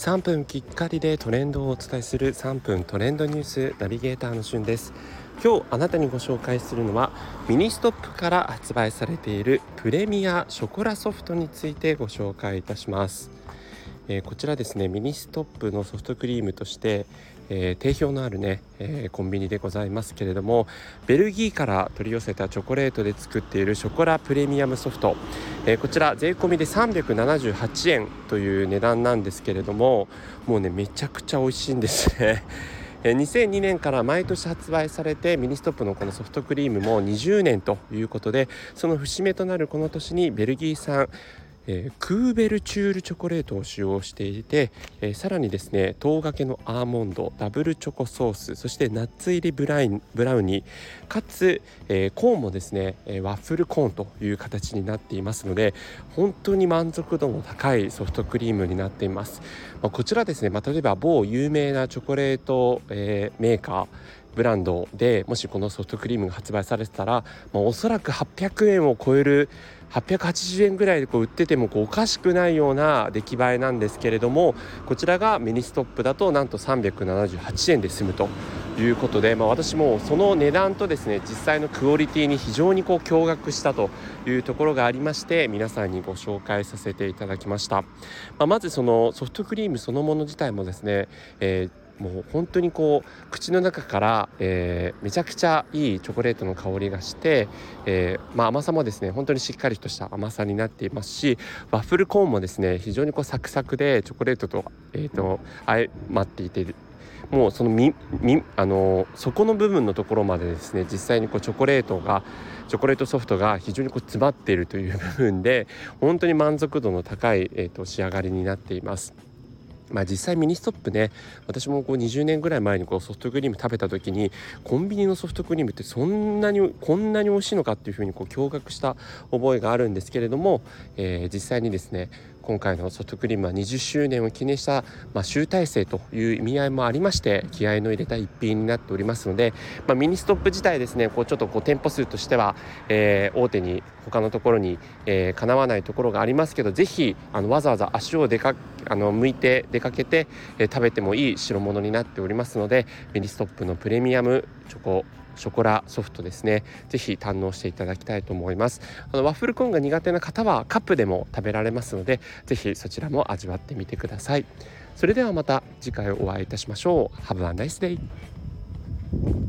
3分きっかりでトレンドをお伝えする3分トレンドニュースナビゲーターのしゅんです。今日あなたにご紹介するのはミニストップから発売されているプレミアショコラソフトについてご紹介いたします。え、こちらですねミニストップのソフトクリームとして、え、定評のあるね、え、コンビニでございますけれどもベルギーから取り寄せたチョコレートで作っているショコラプレミアムソフト、えこちら税込みで378円という値段なんですけれどももうねめちゃくちゃ美味しいんですね。2002年から毎年発売されてミニストップのこのソフトクリームも20年ということでその節目となるこの年にベルギー産えー、クーベルチュールチョコレートを使用していて、えー、さらにですね糖がけのアーモンドダブルチョコソースそしてナッツ入りブラインブラウニーかつ、えー、コーンもですね、えワッフルコーンという形になっていますので本当に満足度の高いソフトクリームになっています、まあ、こちらですね、まあ、例えば某有名なチョコレート、えメーカーブランドでもしこのソフトクリームが発売されてたら、まあ、おそらく800円を超える880円ぐらいでこう売っててもこうおかしくないような出来栄えなんですけれどもこちらがミニストップだとなんと378円で済むということで、まあ、私もその値段とですね実際のクオリティに非常にこう驚愕したというところがありまして皆さんにご紹介させていただきました、まあ、まずそのソフトクリームそのもの自体もですね、えーもう本当にこう口の中から、えー、めちゃくちゃいいチョコレートの香りがして、えー、まあ、甘さもですね本当にしっかりとした甘さになっていますしワッフルコーンもですね非常にこうサクサクでチョコレートと,、えーと、相まっていてもうそのみみあの底の部分のところまでですね実際にこうチョコレートがチョコレートソフトが非常にこう詰まっているという部分で本当に満足度の高い、えーと仕上がりになっています。まあ、実際ミニストップね私もこう20年ぐらい前にこうソフトクリーム食べた時にコンビニのソフトクリームってそんなにこんなに美味しいのかっていうふうにこう驚愕した覚えがあるんですけれども、えー、実際にですね今回のソフトクリームは20周年を記念した、まあ、集大成という意味合いもありまして気合の入れた一品になっておりますので、まあ、ミニストップ自体ですねこうちょっとこう店舗数としては、えー、大手に他のところに、えー、かなわないところがありますけどぜひあのわざわざ足を出かあの向いて出かけて、え、食べてもいい代物になっておりますのでミニストップのプレミアムチョコショコラソフトですね。是非堪能していただきたいと思います。あのワッフルコーンが苦手な方はカップでも食べられますので是非そちらも味わってみてください。それではまた次回お会いいたしましょう。Have a nice day!